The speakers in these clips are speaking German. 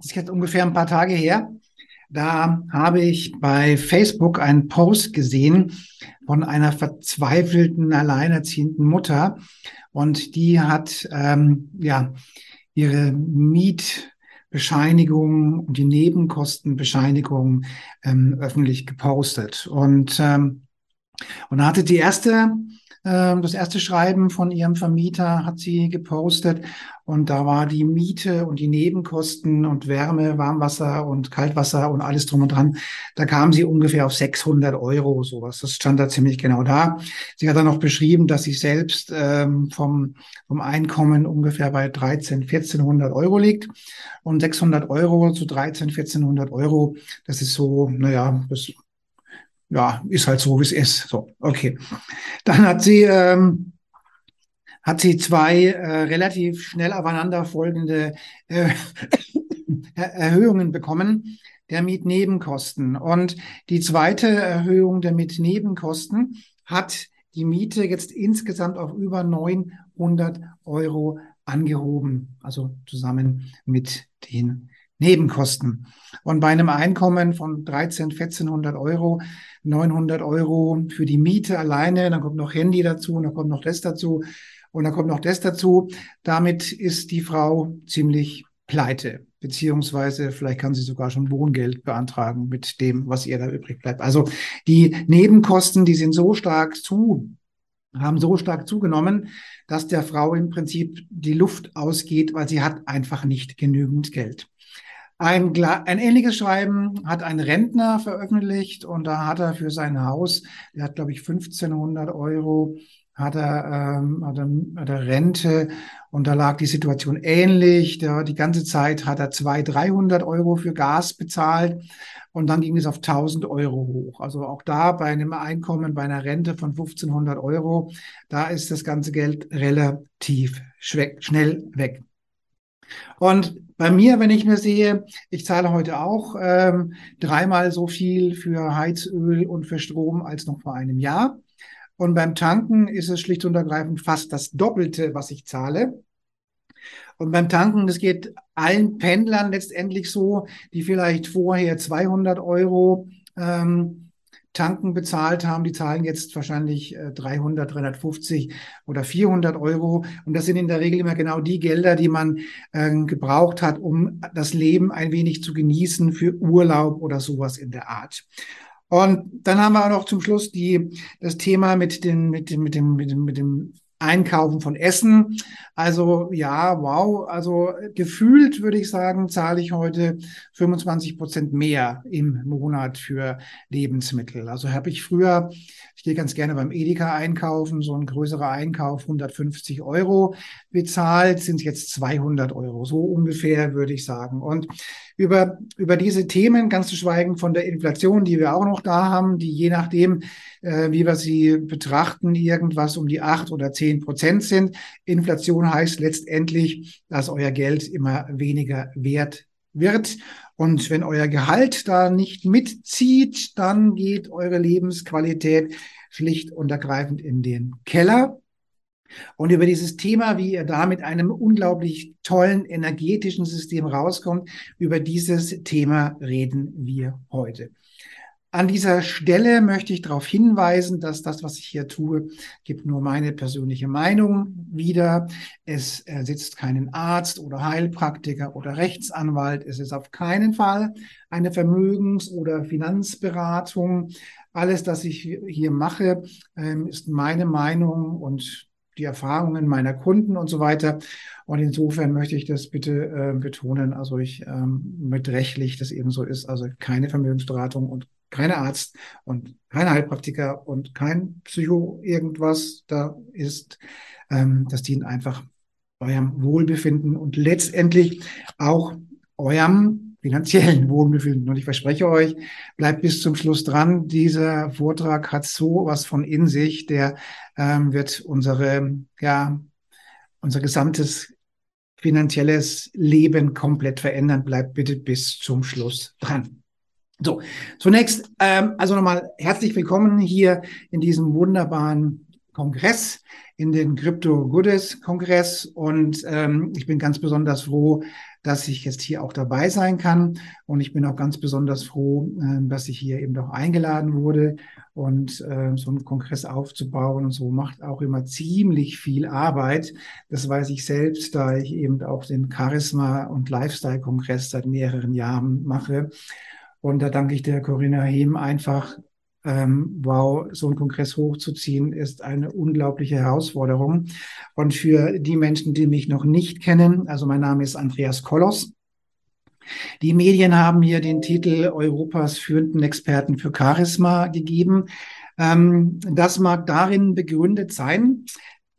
das ist jetzt ungefähr ein paar Tage her. Da habe ich bei Facebook einen Post gesehen von einer verzweifelten, alleinerziehenden Mutter. Und die hat ähm, ja ihre Mietbescheinigung und die Nebenkostenbescheinigung ähm, öffentlich gepostet. Und, ähm, und hatte die erste das erste Schreiben von ihrem Vermieter hat sie gepostet und da war die Miete und die Nebenkosten und Wärme, Warmwasser und Kaltwasser und alles drum und dran. Da kam sie ungefähr auf 600 Euro, sowas. Das stand da ziemlich genau da. Sie hat dann noch beschrieben, dass sie selbst ähm, vom, vom Einkommen ungefähr bei 13, 1400 Euro liegt und 600 Euro zu 13, 1400 Euro, das ist so, naja, das ja, ist halt so, wie es ist. So, okay. Dann hat sie, ähm, hat sie zwei äh, relativ schnell aufeinanderfolgende äh, Erhöhungen bekommen der Mietnebenkosten. Und die zweite Erhöhung der Mietnebenkosten hat die Miete jetzt insgesamt auf über 900 Euro angehoben, also zusammen mit den Nebenkosten. Und bei einem Einkommen von 13, 1400 Euro, 900 Euro für die Miete alleine, dann kommt noch Handy dazu, und dann kommt noch das dazu und dann kommt noch das dazu. Damit ist die Frau ziemlich pleite, beziehungsweise vielleicht kann sie sogar schon Wohngeld beantragen mit dem, was ihr da übrig bleibt. Also die Nebenkosten, die sind so stark zu haben so stark zugenommen, dass der Frau im Prinzip die Luft ausgeht, weil sie hat einfach nicht genügend Geld. Ein, ein ähnliches Schreiben hat ein Rentner veröffentlicht und da hat er für sein Haus, der hat glaube ich 1500 Euro, hat er, ähm, hat, er, hat er Rente und da lag die Situation ähnlich. Der, die ganze Zeit hat er 200, 300 Euro für Gas bezahlt und dann ging es auf 1000 Euro hoch. Also auch da bei einem Einkommen, bei einer Rente von 1500 Euro, da ist das ganze Geld relativ schnell weg. Und bei mir, wenn ich mir sehe, ich zahle heute auch ähm, dreimal so viel für Heizöl und für Strom als noch vor einem Jahr. Und beim Tanken ist es schlicht und ergreifend fast das Doppelte, was ich zahle. Und beim Tanken, das geht allen Pendlern letztendlich so, die vielleicht vorher 200 Euro ähm, Tanken bezahlt haben, die zahlen jetzt wahrscheinlich 300, äh, 350 oder 400 Euro. Und das sind in der Regel immer genau die Gelder, die man äh, gebraucht hat, um das Leben ein wenig zu genießen für Urlaub oder sowas in der Art. Und dann haben wir auch noch zum Schluss die, das Thema mit, den, mit, dem, mit, dem, mit, dem, mit dem Einkaufen von Essen. Also ja, wow. Also gefühlt würde ich sagen, zahle ich heute 25 Prozent mehr im Monat für Lebensmittel. Also habe ich früher, ich gehe ganz gerne beim Edeka einkaufen, so ein größerer Einkauf 150 Euro bezahlt, sind jetzt 200 Euro. So ungefähr würde ich sagen. Und über, über diese Themen, ganz zu schweigen von der Inflation, die wir auch noch da haben, die je nachdem, äh, wie wir sie betrachten, irgendwas um die acht oder zehn Prozent sind. Inflation heißt letztendlich, dass euer Geld immer weniger wert wird. Und wenn euer Gehalt da nicht mitzieht, dann geht eure Lebensqualität schlicht und ergreifend in den Keller. Und über dieses Thema, wie ihr da mit einem unglaublich tollen energetischen System rauskommt, über dieses Thema reden wir heute. An dieser Stelle möchte ich darauf hinweisen, dass das, was ich hier tue, gibt nur meine persönliche Meinung wieder. Es ersetzt keinen Arzt oder Heilpraktiker oder Rechtsanwalt. Es ist auf keinen Fall eine Vermögens- oder Finanzberatung. Alles, das ich hier mache, ähm, ist meine Meinung und die Erfahrungen meiner Kunden und so weiter. Und insofern möchte ich das bitte äh, betonen, also ich ähm, mit rechtlich das eben so ist, also keine Vermögensberatung und keine Arzt und kein Heilpraktiker und kein Psycho irgendwas da ist. Ähm, das dient einfach eurem Wohlbefinden und letztendlich auch eurem finanziellen Wohlbefinden. Und ich verspreche euch, bleibt bis zum Schluss dran. Dieser Vortrag hat so was von in sich, der ähm, wird unsere, ja, unser gesamtes finanzielles Leben komplett verändern. Bleibt bitte bis zum Schluss dran. So, zunächst, ähm, also nochmal herzlich willkommen hier in diesem wunderbaren Kongress in den Crypto Goodies Kongress und ähm, ich bin ganz besonders froh, dass ich jetzt hier auch dabei sein kann und ich bin auch ganz besonders froh, äh, dass ich hier eben doch eingeladen wurde und äh, so einen Kongress aufzubauen und so macht auch immer ziemlich viel Arbeit. Das weiß ich selbst, da ich eben auch den Charisma und Lifestyle Kongress seit mehreren Jahren mache. Und da danke ich der Corinna Hehm einfach ähm, wow, so einen Kongress hochzuziehen, ist eine unglaubliche Herausforderung. Und für die Menschen, die mich noch nicht kennen, also mein Name ist Andreas Kollos. Die Medien haben mir den Titel Europas führenden Experten für Charisma gegeben. Ähm, das mag darin begründet sein,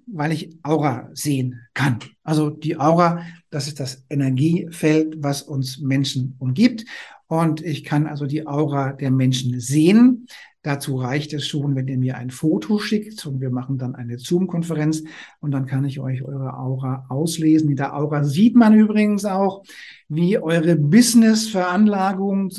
weil ich Aura sehen kann. Also die Aura, das ist das Energiefeld, was uns Menschen umgibt. Und ich kann also die Aura der Menschen sehen. Dazu reicht es schon, wenn ihr mir ein Foto schickt und wir machen dann eine Zoom-Konferenz und dann kann ich euch eure Aura auslesen. In der Aura sieht man übrigens auch, wie eure Business-Veranlagung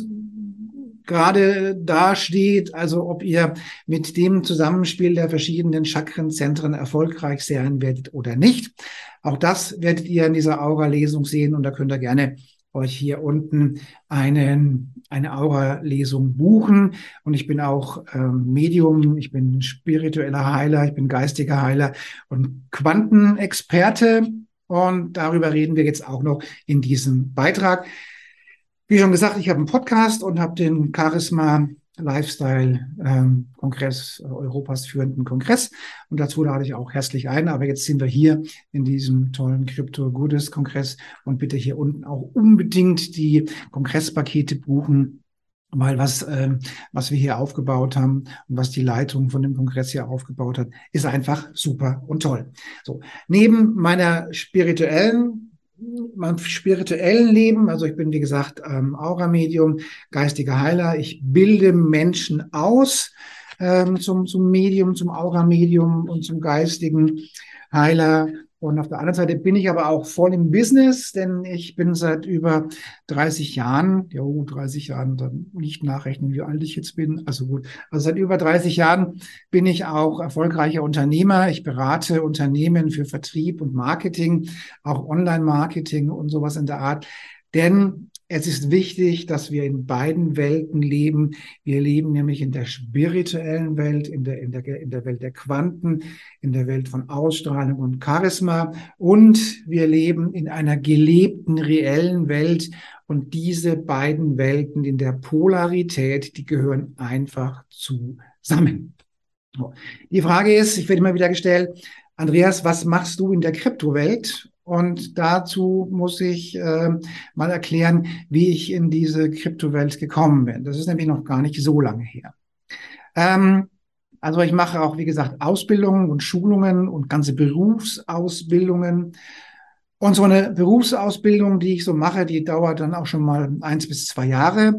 gerade dasteht, also ob ihr mit dem Zusammenspiel der verschiedenen Chakrenzentren erfolgreich sein werdet oder nicht. Auch das werdet ihr in dieser Aura-Lesung sehen und da könnt ihr gerne euch hier unten einen, eine Aura-Lesung buchen. Und ich bin auch ähm, Medium, ich bin spiritueller Heiler, ich bin geistiger Heiler und Quantenexperte. Und darüber reden wir jetzt auch noch in diesem Beitrag. Wie schon gesagt, ich habe einen Podcast und habe den Charisma Lifestyle-Kongress, ähm, Europas führenden Kongress. Und dazu lade ich auch herzlich ein. Aber jetzt sind wir hier in diesem tollen Crypto Goodies Kongress und bitte hier unten auch unbedingt die Kongresspakete buchen. Weil was, äh, was wir hier aufgebaut haben und was die Leitung von dem Kongress hier aufgebaut hat, ist einfach super und toll. So, neben meiner spirituellen meinem spirituellen Leben, also ich bin wie gesagt ähm, Aura-Medium, geistiger Heiler, ich bilde Menschen aus ähm, zum, zum Medium, zum Aura-Medium und zum geistigen Heiler und auf der anderen Seite bin ich aber auch voll im Business, denn ich bin seit über 30 Jahren, ja, 30 Jahren, dann nicht nachrechnen, wie alt ich jetzt bin. Also gut, also seit über 30 Jahren bin ich auch erfolgreicher Unternehmer. Ich berate Unternehmen für Vertrieb und Marketing, auch Online-Marketing und sowas in der Art. Denn es ist wichtig, dass wir in beiden Welten leben. Wir leben nämlich in der spirituellen Welt, in der, in der, in der Welt der Quanten, in der Welt von Ausstrahlung und Charisma. Und wir leben in einer gelebten, reellen Welt. Und diese beiden Welten in der Polarität, die gehören einfach zusammen. Die Frage ist, ich werde immer wieder gestellt, Andreas, was machst du in der Kryptowelt? Und dazu muss ich äh, mal erklären, wie ich in diese Kryptowelt gekommen bin. Das ist nämlich noch gar nicht so lange her. Ähm, also ich mache auch, wie gesagt, Ausbildungen und Schulungen und ganze Berufsausbildungen. Und so eine Berufsausbildung, die ich so mache, die dauert dann auch schon mal eins bis zwei Jahre.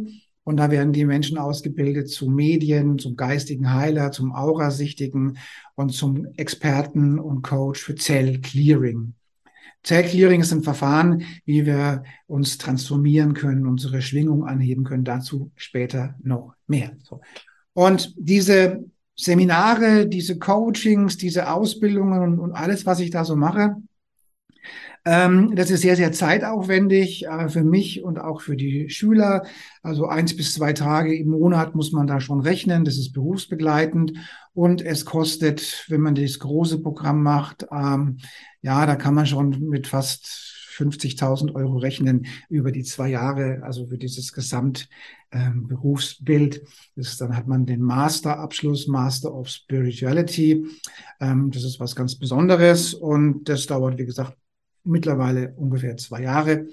Und da werden die Menschen ausgebildet zu Medien, zum geistigen Heiler, zum Aurasichtigen und zum Experten und Coach für Zellclearing. Zellclearing ist ein Verfahren, wie wir uns transformieren können, unsere Schwingung anheben können. Dazu später noch mehr. So. Und diese Seminare, diese Coachings, diese Ausbildungen und, und alles, was ich da so mache, ähm, das ist sehr, sehr zeitaufwendig äh, für mich und auch für die Schüler. Also eins bis zwei Tage im Monat muss man da schon rechnen. Das ist berufsbegleitend und es kostet, wenn man das große Programm macht, ähm, ja, da kann man schon mit fast 50.000 Euro rechnen über die zwei Jahre, also für dieses Gesamtberufsbild. Ähm, dann hat man den Masterabschluss, Master of Spirituality. Ähm, das ist was ganz Besonderes und das dauert, wie gesagt, mittlerweile ungefähr zwei Jahre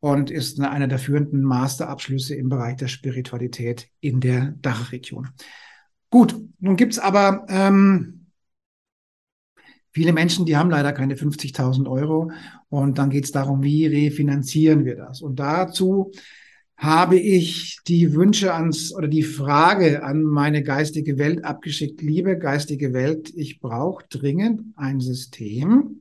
und ist einer der führenden Masterabschlüsse im Bereich der Spiritualität in der Dachregion. Gut, nun gibt's aber ähm, viele Menschen, die haben leider keine 50.000 Euro und dann geht's darum, wie refinanzieren wir das? Und dazu habe ich die Wünsche ans oder die Frage an meine geistige Welt abgeschickt. Liebe geistige Welt, ich brauche dringend ein System,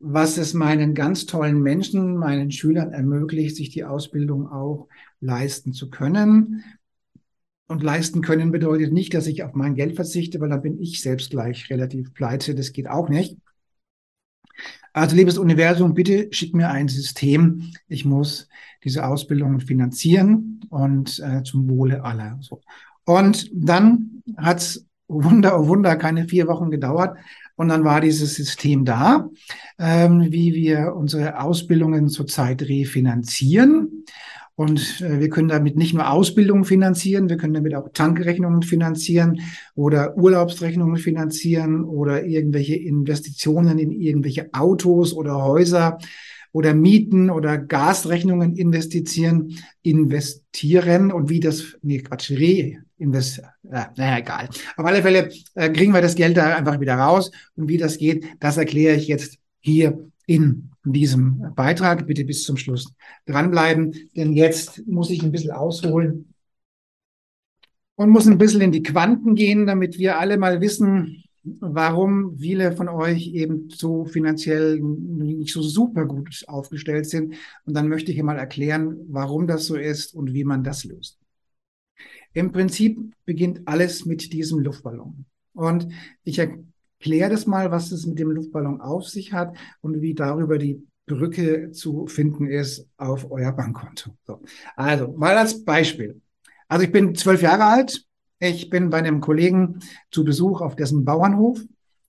was es meinen ganz tollen Menschen, meinen Schülern ermöglicht, sich die Ausbildung auch leisten zu können. Und leisten können bedeutet nicht, dass ich auf mein Geld verzichte, weil dann bin ich selbst gleich relativ pleite. Das geht auch nicht. Also, liebes Universum, bitte schick mir ein System. Ich muss diese Ausbildung finanzieren und äh, zum Wohle aller. So. Und dann hat's Wunder, oh Wunder, keine vier Wochen gedauert. Und dann war dieses System da, ähm, wie wir unsere Ausbildungen zurzeit refinanzieren. Und äh, wir können damit nicht nur Ausbildung finanzieren, wir können damit auch Tankrechnungen finanzieren oder Urlaubsrechnungen finanzieren oder irgendwelche Investitionen in irgendwelche Autos oder Häuser oder Mieten oder Gasrechnungen investieren, investieren und wie das, nee, Quatsch, re, invest, äh, naja, egal. Auf alle Fälle äh, kriegen wir das Geld da einfach wieder raus und wie das geht, das erkläre ich jetzt hier in diesem Beitrag. Bitte bis zum Schluss dranbleiben, denn jetzt muss ich ein bisschen ausholen und muss ein bisschen in die Quanten gehen, damit wir alle mal wissen, warum viele von euch eben so finanziell nicht so super gut aufgestellt sind. Und dann möchte ich mal erklären, warum das so ist und wie man das löst. Im Prinzip beginnt alles mit diesem Luftballon. Und ich erkläre das mal, was es mit dem Luftballon auf sich hat und wie darüber die Brücke zu finden ist auf euer Bankkonto. So. Also mal als Beispiel. Also ich bin zwölf Jahre alt, ich bin bei einem Kollegen zu Besuch auf dessen Bauernhof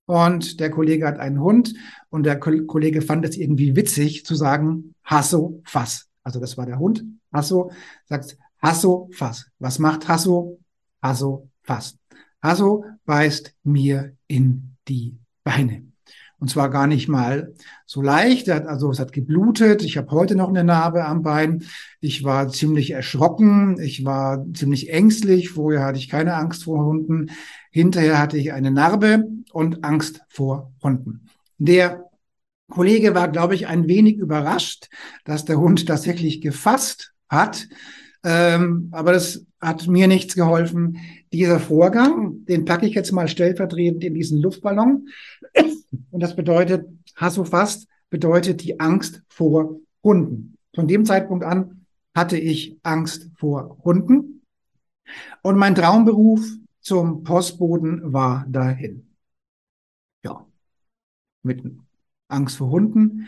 und der Kollege hat einen Hund und der Kollege fand es irgendwie witzig zu sagen, Hasso, Fass. Also das war der Hund. Hasso sagt, Hasso, Fass. Was macht Hasso? Hasso, Fass. Hasso beißt mir in die Beine. Und zwar gar nicht mal so leicht. Also es hat geblutet. Ich habe heute noch eine Narbe am Bein. Ich war ziemlich erschrocken. Ich war ziemlich ängstlich. Vorher hatte ich keine Angst vor Hunden. Hinterher hatte ich eine Narbe und Angst vor Hunden. Der Kollege war, glaube ich, ein wenig überrascht, dass der Hund tatsächlich gefasst hat. Ähm, aber das hat mir nichts geholfen. Dieser Vorgang, den packe ich jetzt mal stellvertretend in diesen Luftballon. Und das bedeutet, Hassofast bedeutet die Angst vor Hunden. Von dem Zeitpunkt an hatte ich Angst vor Hunden. Und mein Traumberuf zum Postboden war dahin. Ja, mit Angst vor Hunden,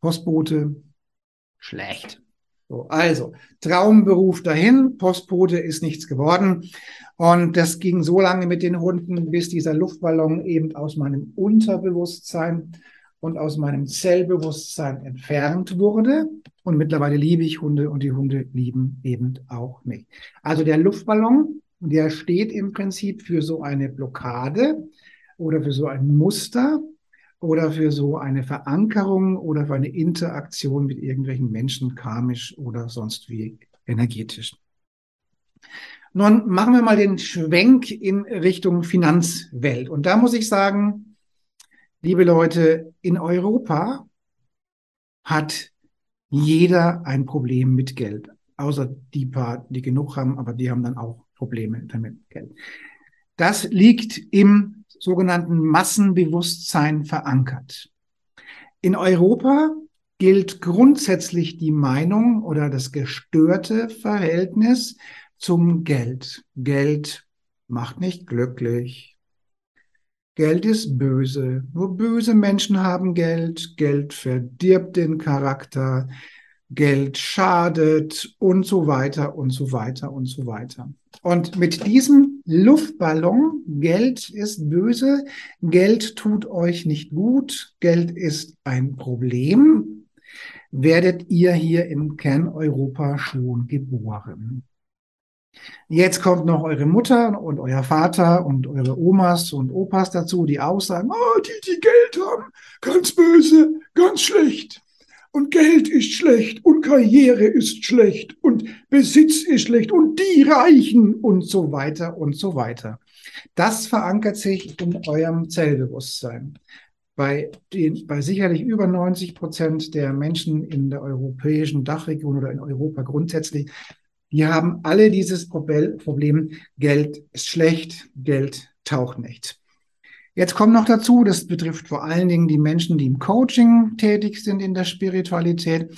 Postbote, schlecht. So, also, Traumberuf dahin, Postbote ist nichts geworden. Und das ging so lange mit den Hunden, bis dieser Luftballon eben aus meinem Unterbewusstsein und aus meinem Zellbewusstsein entfernt wurde. Und mittlerweile liebe ich Hunde und die Hunde lieben eben auch mich. Also der Luftballon, der steht im Prinzip für so eine Blockade oder für so ein Muster, oder für so eine Verankerung oder für eine Interaktion mit irgendwelchen Menschen, karmisch oder sonst wie energetisch. Nun machen wir mal den Schwenk in Richtung Finanzwelt. Und da muss ich sagen, liebe Leute, in Europa hat jeder ein Problem mit Geld. Außer die paar, die genug haben, aber die haben dann auch Probleme damit Geld. Das liegt im sogenannten Massenbewusstsein verankert. In Europa gilt grundsätzlich die Meinung oder das gestörte Verhältnis zum Geld. Geld macht nicht glücklich. Geld ist böse. Nur böse Menschen haben Geld. Geld verdirbt den Charakter. Geld schadet und so weiter und so weiter und so weiter. Und mit diesem Luftballon, Geld ist böse, Geld tut euch nicht gut, Geld ist ein Problem, werdet ihr hier im Kern Europa schon geboren. Jetzt kommt noch eure Mutter und euer Vater und eure Omas und Opas dazu, die auch sagen, oh, die, die Geld haben, ganz böse, ganz schlecht und Geld ist schlecht und Karriere ist schlecht und Besitz ist schlecht und die Reichen und so weiter und so weiter. Das verankert sich in eurem Zellbewusstsein. Bei, den, bei sicherlich über 90 Prozent der Menschen in der europäischen Dachregion oder in Europa grundsätzlich, die haben alle dieses Problem, Geld ist schlecht, Geld taucht nicht. Jetzt kommt noch dazu, das betrifft vor allen Dingen die Menschen, die im Coaching tätig sind in der Spiritualität,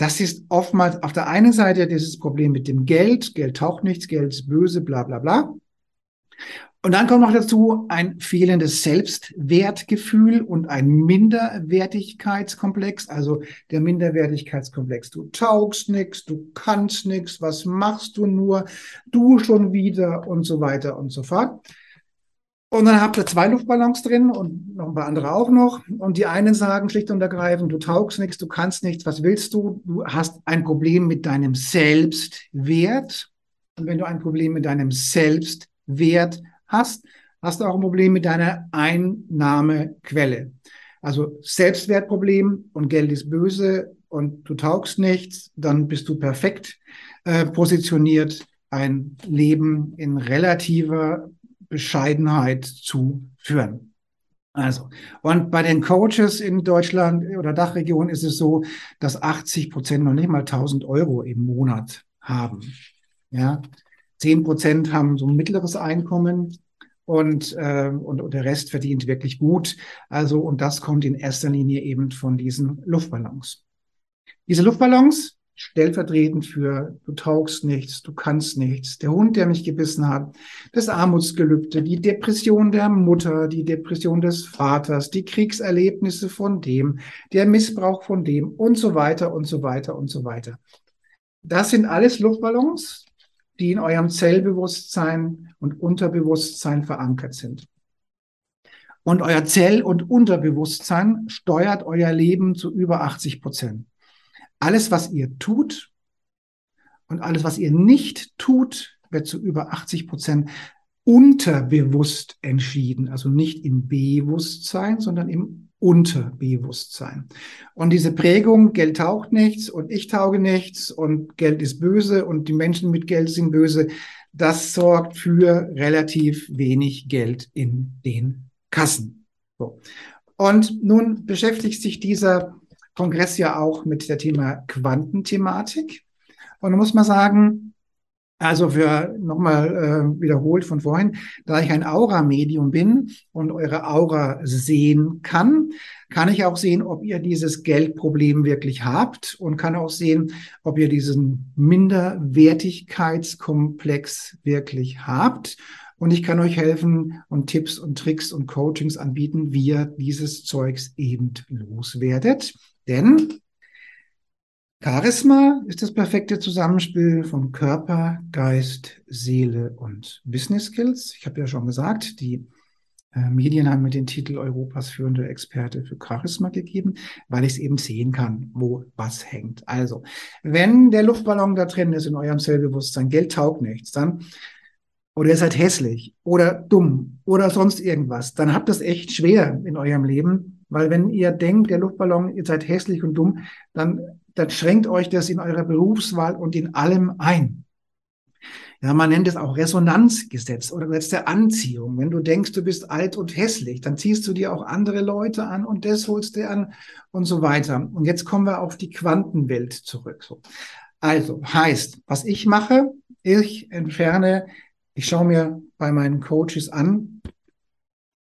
Das ist oftmals auf der einen Seite dieses Problem mit dem Geld. Geld taucht nichts, Geld ist böse, bla bla bla. Und dann kommt noch dazu ein fehlendes Selbstwertgefühl und ein Minderwertigkeitskomplex, also der Minderwertigkeitskomplex. Du taugst nichts, du kannst nichts, was machst du nur, du schon wieder und so weiter und so fort. Und dann habt ihr zwei Luftballons drin und noch ein paar andere auch noch. Und die einen sagen schlicht und ergreifend, du taugst nichts, du kannst nichts, was willst du? Du hast ein Problem mit deinem Selbstwert. Und wenn du ein Problem mit deinem Selbstwert hast, hast du auch ein Problem mit deiner Einnahmequelle. Also Selbstwertproblem und Geld ist böse und du taugst nichts, dann bist du perfekt äh, positioniert, ein Leben in relativer Bescheidenheit zu führen. Also, und bei den Coaches in Deutschland oder Dachregion ist es so, dass 80 Prozent noch nicht mal 1000 Euro im Monat haben. Ja, 10 Prozent haben so ein mittleres Einkommen und, äh, und, und der Rest verdient wirklich gut. Also, und das kommt in erster Linie eben von diesen Luftballons. Diese Luftballons, stellvertretend für du taugst nichts, du kannst nichts, der Hund, der mich gebissen hat, das Armutsgelübde, die Depression der Mutter, die Depression des Vaters, die Kriegserlebnisse von dem, der Missbrauch von dem und so weiter und so weiter und so weiter. Das sind alles Luftballons, die in eurem Zellbewusstsein und Unterbewusstsein verankert sind. Und euer Zell- und Unterbewusstsein steuert euer Leben zu über 80 Prozent. Alles, was ihr tut und alles, was ihr nicht tut, wird zu über 80 Prozent unterbewusst entschieden. Also nicht im Bewusstsein, sondern im Unterbewusstsein. Und diese Prägung, Geld taucht nichts und ich tauge nichts und Geld ist böse und die Menschen mit Geld sind böse, das sorgt für relativ wenig Geld in den Kassen. So. Und nun beschäftigt sich dieser Kongress ja auch mit der Thema Quantenthematik. Und da muss man sagen, also für nochmal äh, wiederholt von vorhin, da ich ein Aura-Medium bin und eure Aura sehen kann, kann ich auch sehen, ob ihr dieses Geldproblem wirklich habt und kann auch sehen, ob ihr diesen Minderwertigkeitskomplex wirklich habt. Und ich kann euch helfen und Tipps und Tricks und Coachings anbieten, wie ihr dieses Zeugs eben loswerdet. Denn Charisma ist das perfekte Zusammenspiel von Körper, Geist, Seele und Business Skills. Ich habe ja schon gesagt, die äh, Medien haben mir den Titel Europas führende Experte für Charisma gegeben, weil ich es eben sehen kann, wo was hängt. Also, wenn der Luftballon da drin ist in eurem Zellbewusstsein, Geld taugt nichts, dann oder ihr seid hässlich oder dumm oder sonst irgendwas, dann habt es echt schwer in eurem Leben, weil wenn ihr denkt, der Luftballon, ihr seid hässlich und dumm, dann dann schränkt euch das in eurer Berufswahl und in allem ein. Ja, man nennt es auch Resonanzgesetz oder Gesetz der Anziehung. Wenn du denkst, du bist alt und hässlich, dann ziehst du dir auch andere Leute an und das holst du an und so weiter. Und jetzt kommen wir auf die Quantenwelt zurück. So. Also heißt, was ich mache, ich entferne, ich schaue mir bei meinen Coaches an,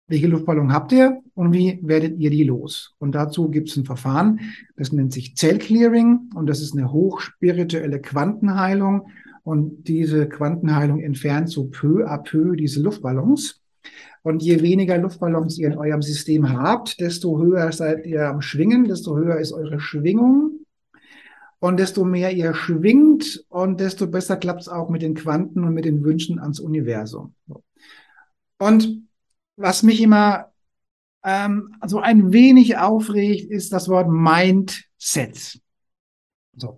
welche Luftballon habt ihr und wie werdet ihr die los? Und dazu gibt es ein Verfahren, das nennt sich Zellclearing und das ist eine hochspirituelle Quantenheilung. Und diese Quantenheilung entfernt so peu à peu diese Luftballons. Und je weniger Luftballons ihr in eurem System habt, desto höher seid ihr am Schwingen, desto höher ist eure Schwingung. Und desto mehr ihr schwingt und desto besser klappt es auch mit den Quanten und mit den Wünschen ans Universum. Und was mich immer ähm, so ein wenig aufregt, ist das Wort Mindset. So.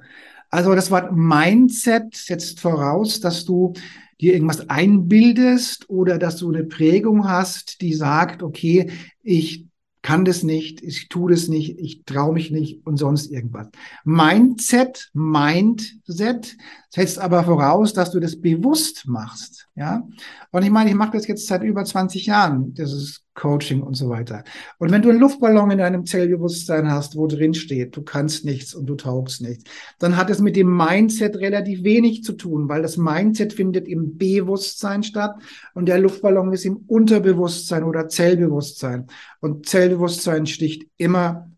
Also das Wort Mindset setzt voraus, dass du dir irgendwas einbildest oder dass du eine Prägung hast, die sagt, okay, ich kann das nicht, ich tue das nicht, ich traue mich nicht und sonst irgendwas. Mindset, Mindset setzt aber voraus, dass du das bewusst machst, ja. Und ich meine, ich mache das jetzt seit über 20 Jahren, dieses Coaching und so weiter. Und wenn du einen Luftballon in deinem Zellbewusstsein hast, wo drin steht, du kannst nichts und du taugst nichts, dann hat es mit dem Mindset relativ wenig zu tun, weil das Mindset findet im Bewusstsein statt und der Luftballon ist im Unterbewusstsein oder Zellbewusstsein. Und Zellbewusstsein sticht immer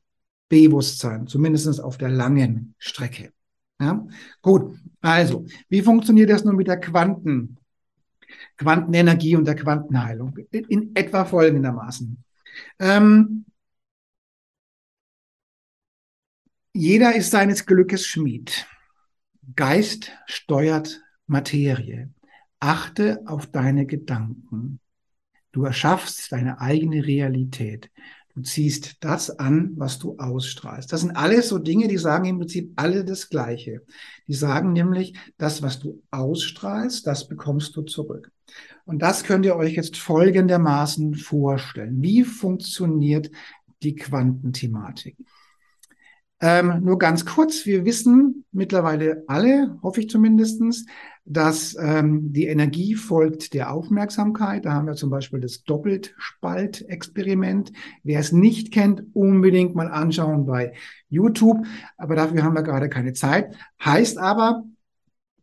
Bewusstsein, zumindest auf der langen Strecke. Ja? Gut, also, wie funktioniert das nun mit der Quanten, Quantenenergie und der Quantenheilung? In, etwa folgendermaßen. Ähm, jeder ist seines Glückes Schmied. Geist steuert Materie. Achte auf deine Gedanken. Du erschaffst deine eigene Realität. Du ziehst das an, was du ausstrahlst. Das sind alles so Dinge, die sagen im Prinzip alle das Gleiche. Die sagen nämlich, das, was du ausstrahlst, das bekommst du zurück. Und das könnt ihr euch jetzt folgendermaßen vorstellen. Wie funktioniert die Quantenthematik? Ähm, nur ganz kurz, wir wissen mittlerweile alle, hoffe ich zumindestens, dass ähm, die Energie folgt der Aufmerksamkeit. Da haben wir zum Beispiel das Doppelspalt-Experiment. Wer es nicht kennt, unbedingt mal anschauen bei YouTube. Aber dafür haben wir gerade keine Zeit. Heißt aber,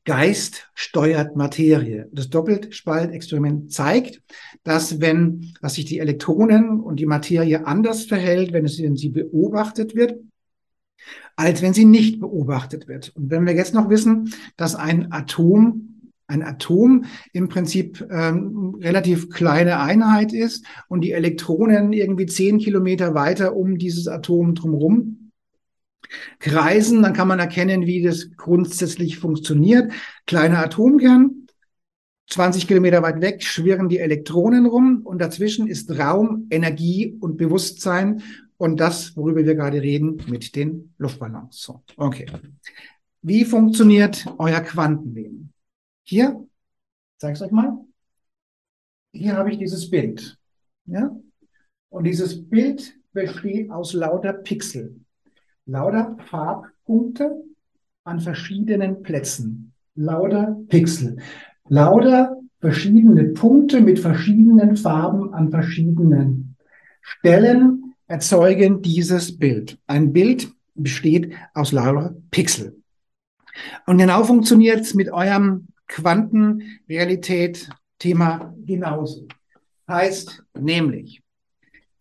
Geist steuert Materie. Das Doppelspaltexperiment zeigt, dass wenn, dass sich die Elektronen und die Materie anders verhält, wenn es in sie beobachtet wird, als wenn sie nicht beobachtet wird. Und wenn wir jetzt noch wissen, dass ein Atom ein Atom im Prinzip ähm, relativ kleine Einheit ist und die Elektronen irgendwie zehn Kilometer weiter um dieses Atom drumherum kreisen, dann kann man erkennen, wie das grundsätzlich funktioniert. Kleiner Atomkern, 20 Kilometer weit weg schwirren die Elektronen rum und dazwischen ist Raum, Energie und Bewusstsein und das, worüber wir gerade reden, mit den Luftballons. So, okay. Wie funktioniert euer Quantenleben? Hier, zeige ich euch mal. Hier habe ich dieses Bild. Ja? Und dieses Bild besteht aus lauter Pixel. Lauter Farbpunkte an verschiedenen Plätzen. Lauter Pixel. Lauter verschiedene Punkte mit verschiedenen Farben an verschiedenen Stellen erzeugen dieses Bild. Ein Bild besteht aus lauter Pixel. Und genau funktioniert es mit eurem Quantenrealität-Thema genauso. Heißt nämlich,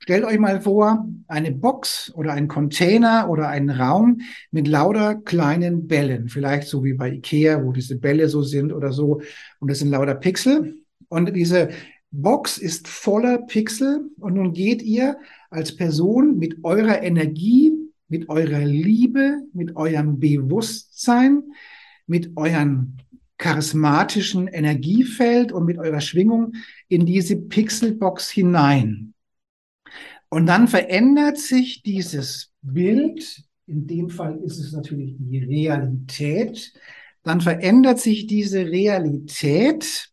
stellt euch mal vor, eine Box oder ein Container oder ein Raum mit lauter kleinen Bällen, vielleicht so wie bei Ikea, wo diese Bälle so sind oder so, und das sind lauter Pixel. Und diese Box ist voller Pixel und nun geht ihr als Person mit eurer Energie, mit eurer Liebe, mit eurem Bewusstsein, mit eurem charismatischen Energiefeld und mit eurer Schwingung in diese Pixelbox hinein. Und dann verändert sich dieses Bild, in dem Fall ist es natürlich die Realität, dann verändert sich diese Realität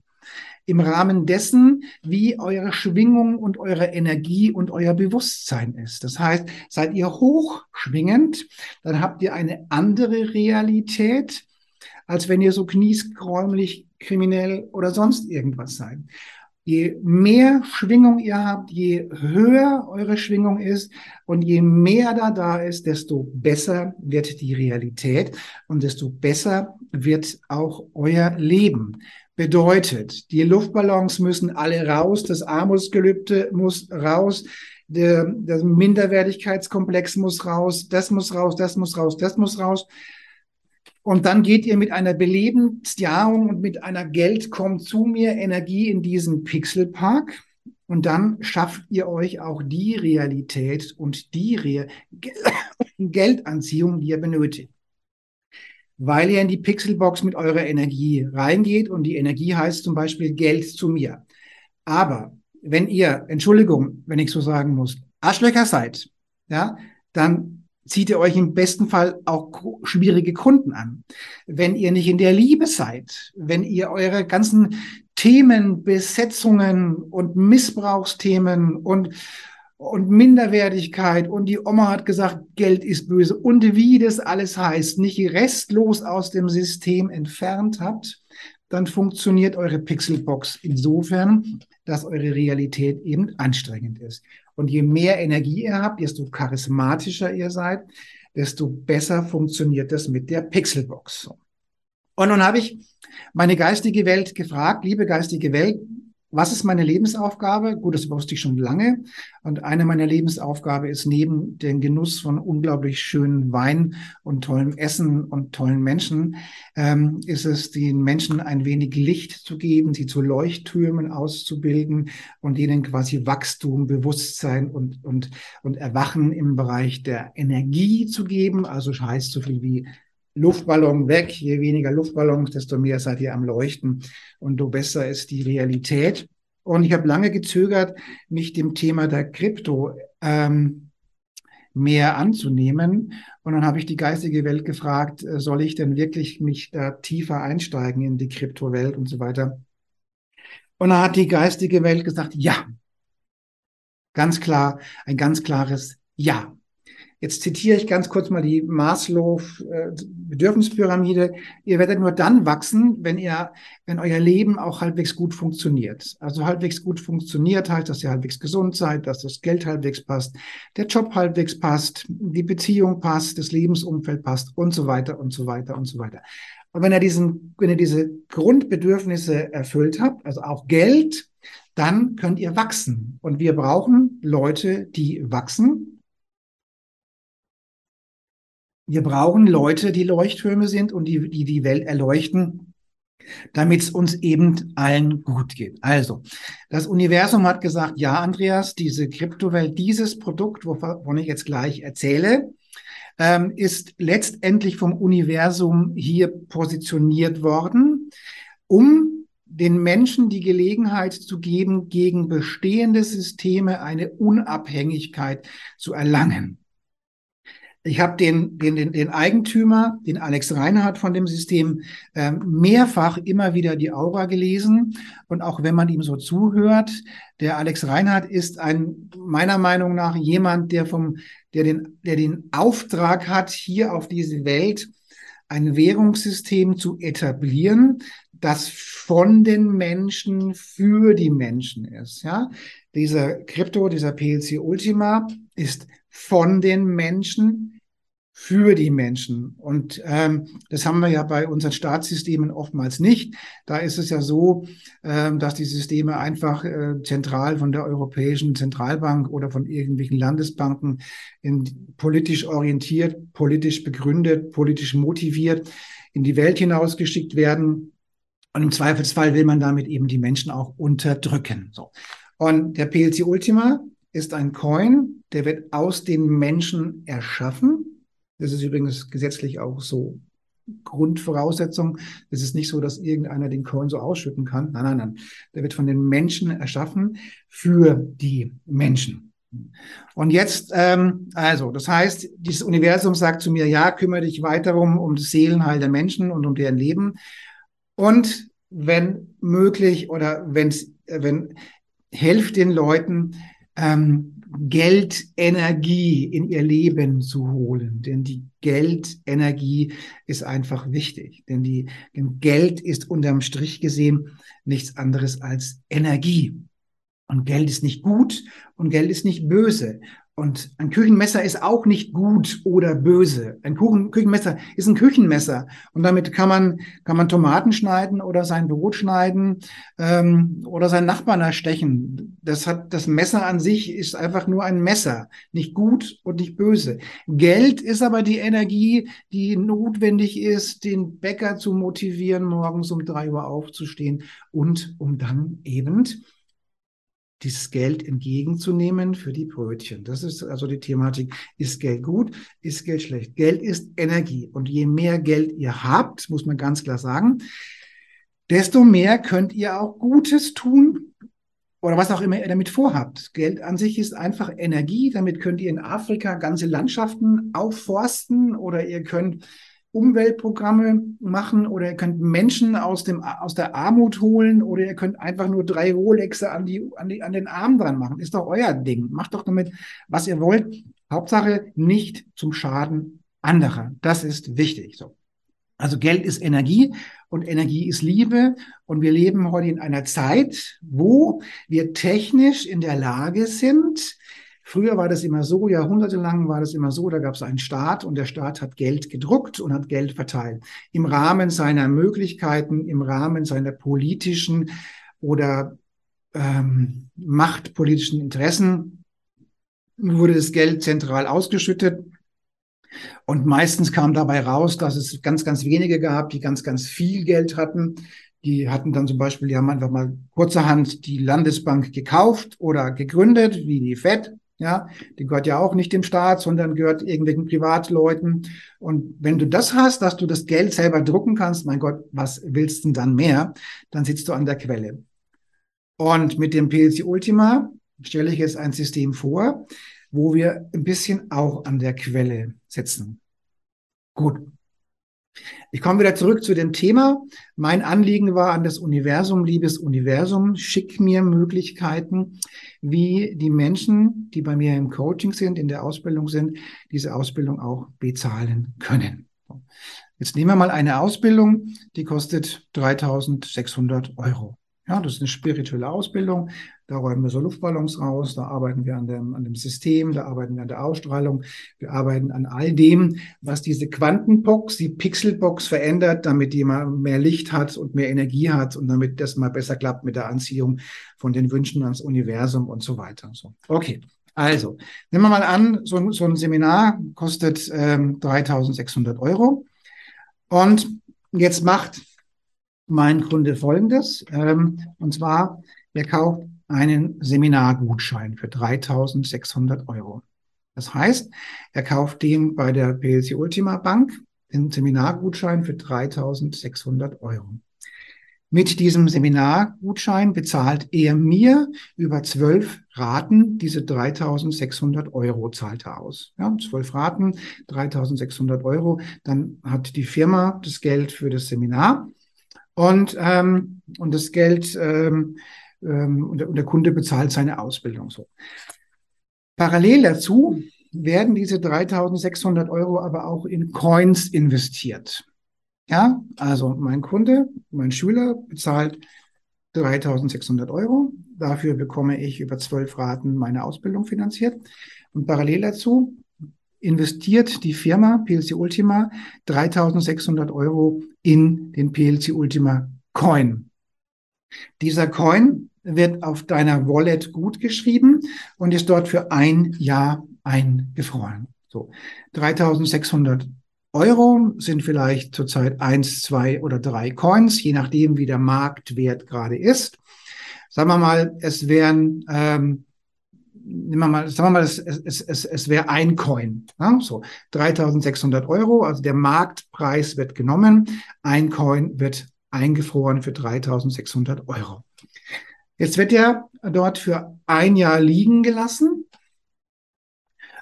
im Rahmen dessen, wie eure Schwingung und eure Energie und euer Bewusstsein ist. Das heißt, seid ihr hochschwingend, dann habt ihr eine andere Realität, als wenn ihr so kniesgräumlich, kriminell oder sonst irgendwas seid. Je mehr Schwingung ihr habt, je höher eure Schwingung ist und je mehr da da ist, desto besser wird die Realität und desto besser wird auch euer Leben. Bedeutet, die Luftballons müssen alle raus, das Armutsgelübde muss raus, der, der Minderwertigkeitskomplex muss raus, das muss raus, das muss raus, das muss raus. Und dann geht ihr mit einer Belebensjahung und mit einer Geld kommt zu mir Energie in diesen Pixelpark. Und dann schafft ihr euch auch die Realität und die Re Geldanziehung, die ihr benötigt weil ihr in die Pixelbox mit eurer Energie reingeht und die Energie heißt zum Beispiel Geld zu mir. Aber wenn ihr, Entschuldigung, wenn ich so sagen muss, Arschlöcher seid, ja, dann zieht ihr euch im besten Fall auch schwierige Kunden an. Wenn ihr nicht in der Liebe seid, wenn ihr eure ganzen Themen, Besetzungen und Missbrauchsthemen und und Minderwertigkeit und die Oma hat gesagt, Geld ist böse und wie das alles heißt, nicht restlos aus dem System entfernt habt, dann funktioniert eure Pixelbox insofern, dass eure Realität eben anstrengend ist. Und je mehr Energie ihr habt, desto charismatischer ihr seid, desto besser funktioniert das mit der Pixelbox. Und nun habe ich meine geistige Welt gefragt, liebe geistige Welt, was ist meine Lebensaufgabe? Gut, das wusste ich schon lange. Und eine meiner Lebensaufgabe ist neben dem Genuss von unglaublich schönen Wein und tollem Essen und tollen Menschen, ähm, ist es, den Menschen ein wenig Licht zu geben, sie zu Leuchttürmen auszubilden und ihnen quasi Wachstum, Bewusstsein und, und, und Erwachen im Bereich der Energie zu geben. Also heißt so viel wie Luftballon weg. Je weniger Luftballons, desto mehr seid ihr am Leuchten und so besser ist die Realität. Und ich habe lange gezögert, mich dem Thema der Krypto ähm, mehr anzunehmen. Und dann habe ich die geistige Welt gefragt, äh, soll ich denn wirklich mich da tiefer einsteigen in die Kryptowelt und so weiter? Und dann hat die geistige Welt gesagt, ja. Ganz klar, ein ganz klares Ja. Jetzt zitiere ich ganz kurz mal die Maslow-Bedürfnispyramide. Ihr werdet nur dann wachsen, wenn ihr, wenn euer Leben auch halbwegs gut funktioniert. Also halbwegs gut funktioniert heißt, dass ihr halbwegs gesund seid, dass das Geld halbwegs passt, der Job halbwegs passt, die Beziehung passt, das Lebensumfeld passt und so weiter und so weiter und so weiter. Und wenn ihr diesen, wenn ihr diese Grundbedürfnisse erfüllt habt, also auch Geld, dann könnt ihr wachsen. Und wir brauchen Leute, die wachsen wir brauchen Leute, die Leuchttürme sind und die die, die Welt erleuchten, damit es uns eben allen gut geht. Also, das Universum hat gesagt, ja, Andreas, diese Kryptowelt, dieses Produkt, wovon ich jetzt gleich erzähle, ähm, ist letztendlich vom Universum hier positioniert worden, um den Menschen die Gelegenheit zu geben, gegen bestehende Systeme eine Unabhängigkeit zu erlangen. Ich habe den, den, den, den Eigentümer, den Alex Reinhardt von dem System, äh, mehrfach immer wieder die Aura gelesen. Und auch wenn man ihm so zuhört, der Alex Reinhardt ist ein, meiner Meinung nach, jemand, der vom, der den, der den Auftrag hat, hier auf diese Welt ein Währungssystem zu etablieren, das von den Menschen für die Menschen ist. Ja, dieser Krypto, dieser PLC Ultima ist von den Menschen für die Menschen. Und ähm, das haben wir ja bei unseren Staatssystemen oftmals nicht. Da ist es ja so, ähm, dass die Systeme einfach äh, zentral von der Europäischen Zentralbank oder von irgendwelchen Landesbanken in, politisch orientiert, politisch begründet, politisch motiviert in die Welt hinausgeschickt werden. Und im Zweifelsfall will man damit eben die Menschen auch unterdrücken. So. Und der PLC Ultima ist ein Coin, der wird aus den Menschen erschaffen das ist übrigens gesetzlich auch so Grundvoraussetzung. Es ist nicht so, dass irgendeiner den Coin so ausschütten kann. Nein, nein, nein. Der wird von den Menschen erschaffen für die Menschen. Und jetzt, ähm, also, das heißt, dieses Universum sagt zu mir, ja, kümmere dich weiter um, um das Seelenheil der Menschen und um deren Leben. Und wenn möglich oder wenn's, wenn, helft den Leuten, ähm, Geldenergie in ihr Leben zu holen. Denn die Geldenergie ist einfach wichtig. Denn die, denn Geld ist unterm Strich gesehen nichts anderes als Energie. Und Geld ist nicht gut und Geld ist nicht böse. Und ein Küchenmesser ist auch nicht gut oder böse. Ein Kuchen, Küchenmesser ist ein Küchenmesser. Und damit kann man, kann man Tomaten schneiden oder sein Brot schneiden ähm, oder seinen Nachbarn erstechen. Das, hat, das Messer an sich ist einfach nur ein Messer. Nicht gut und nicht böse. Geld ist aber die Energie, die notwendig ist, den Bäcker zu motivieren, morgens um drei Uhr aufzustehen und um dann eben dieses Geld entgegenzunehmen für die Brötchen. Das ist also die Thematik. Ist Geld gut? Ist Geld schlecht? Geld ist Energie. Und je mehr Geld ihr habt, muss man ganz klar sagen, desto mehr könnt ihr auch Gutes tun oder was auch immer ihr damit vorhabt. Geld an sich ist einfach Energie. Damit könnt ihr in Afrika ganze Landschaften aufforsten oder ihr könnt Umweltprogramme machen oder ihr könnt Menschen aus, dem, aus der Armut holen oder ihr könnt einfach nur drei Rolexe an, die, an, die, an den Arm dran machen. Ist doch euer Ding. Macht doch damit, was ihr wollt. Hauptsache nicht zum Schaden anderer. Das ist wichtig. So. Also Geld ist Energie und Energie ist Liebe. Und wir leben heute in einer Zeit, wo wir technisch in der Lage sind, Früher war das immer so, jahrhundertelang war das immer so, da gab es einen Staat und der Staat hat Geld gedruckt und hat Geld verteilt. Im Rahmen seiner Möglichkeiten, im Rahmen seiner politischen oder ähm, machtpolitischen Interessen wurde das Geld zentral ausgeschüttet. Und meistens kam dabei raus, dass es ganz, ganz wenige gab, die ganz, ganz viel Geld hatten. Die hatten dann zum Beispiel, die haben einfach mal kurzerhand die Landesbank gekauft oder gegründet, wie die FED. Ja, die gehört ja auch nicht dem Staat, sondern gehört irgendwelchen Privatleuten. Und wenn du das hast, dass du das Geld selber drucken kannst, mein Gott, was willst du denn dann mehr? Dann sitzt du an der Quelle. Und mit dem PLC Ultima stelle ich jetzt ein System vor, wo wir ein bisschen auch an der Quelle sitzen. Gut. Ich komme wieder zurück zu dem Thema. Mein Anliegen war an das Universum, liebes Universum, schick mir Möglichkeiten, wie die Menschen, die bei mir im Coaching sind, in der Ausbildung sind, diese Ausbildung auch bezahlen können. Jetzt nehmen wir mal eine Ausbildung, die kostet 3600 Euro. Ja, das ist eine spirituelle Ausbildung. Da räumen wir so Luftballons raus, da arbeiten wir an dem, an dem System, da arbeiten wir an der Ausstrahlung, wir arbeiten an all dem, was diese Quantenbox, die Pixelbox verändert, damit die mal mehr Licht hat und mehr Energie hat und damit das mal besser klappt mit der Anziehung von den Wünschen ans Universum und so weiter. So. Okay. Also, nehmen wir mal an, so, so ein Seminar kostet ähm, 3600 Euro. Und jetzt macht mein Kunde folgendes. Ähm, und zwar, er kauft einen Seminargutschein für 3600 Euro. Das heißt, er kauft den bei der PLC Ultima Bank, den Seminargutschein für 3600 Euro. Mit diesem Seminargutschein bezahlt er mir über zwölf Raten diese 3600 Euro zahlt er aus. Ja, zwölf Raten, 3600 Euro. Dann hat die Firma das Geld für das Seminar und, ähm, und das Geld ähm, ähm, und, der, und der Kunde bezahlt seine Ausbildung so. Parallel dazu werden diese 3600 Euro aber auch in Coins investiert. Ja, also mein Kunde, mein Schüler bezahlt 3600 Euro. Dafür bekomme ich über zwölf Raten meine Ausbildung finanziert. Und parallel dazu investiert die Firma PLC Ultima 3600 Euro in den PLC Ultima Coin. Dieser Coin wird auf deiner Wallet gut geschrieben und ist dort für ein Jahr eingefroren. So, 3600 Euro sind vielleicht zurzeit eins, zwei oder drei Coins, je nachdem, wie der Marktwert gerade ist. Sagen wir mal, es wären ähm, nehmen wir mal, sagen wir mal, es, es, es, es wäre ein Coin, ja, so 3600 Euro, also der Marktpreis wird genommen, ein Coin wird eingefroren für 3600 Euro. Jetzt wird er dort für ein Jahr liegen gelassen.